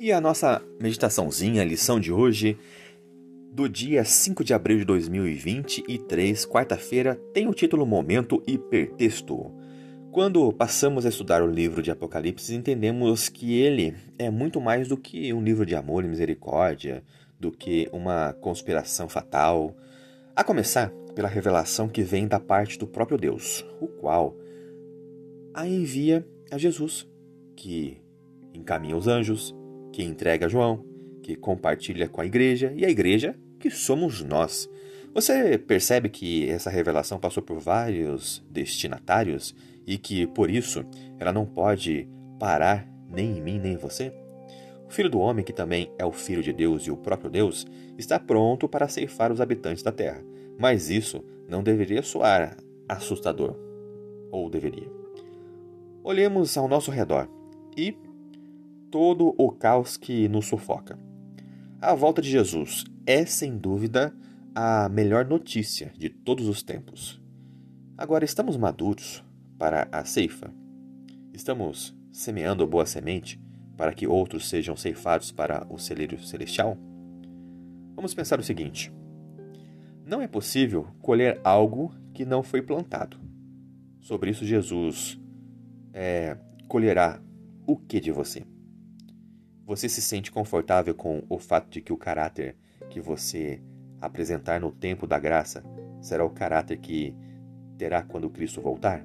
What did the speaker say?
E a nossa meditaçãozinha, a lição de hoje, do dia 5 de abril de 2023, quarta-feira, tem o título Momento Hipertexto. Quando passamos a estudar o livro de Apocalipse, entendemos que ele é muito mais do que um livro de amor e misericórdia, do que uma conspiração fatal. A começar pela revelação que vem da parte do próprio Deus, o qual a envia a Jesus, que encaminha os anjos, que entrega a João, que compartilha com a igreja, e a igreja que somos nós. Você percebe que essa revelação passou por vários destinatários e que, por isso, ela não pode parar nem em mim nem em você? O Filho do Homem, que também é o Filho de Deus e o próprio Deus, está pronto para ceifar os habitantes da terra. Mas isso não deveria soar assustador. Ou deveria? Olhemos ao nosso redor e todo o caos que nos sufoca. A volta de Jesus é, sem dúvida, a melhor notícia de todos os tempos. Agora, estamos maduros para a ceifa? Estamos semeando boa semente para que outros sejam ceifados para o celeiro celestial? Vamos pensar o seguinte: não é possível colher algo que não foi plantado. Sobre isso, Jesus é, colherá o que de você? Você se sente confortável com o fato de que o caráter que você apresentar no tempo da graça será o caráter que terá quando Cristo voltar?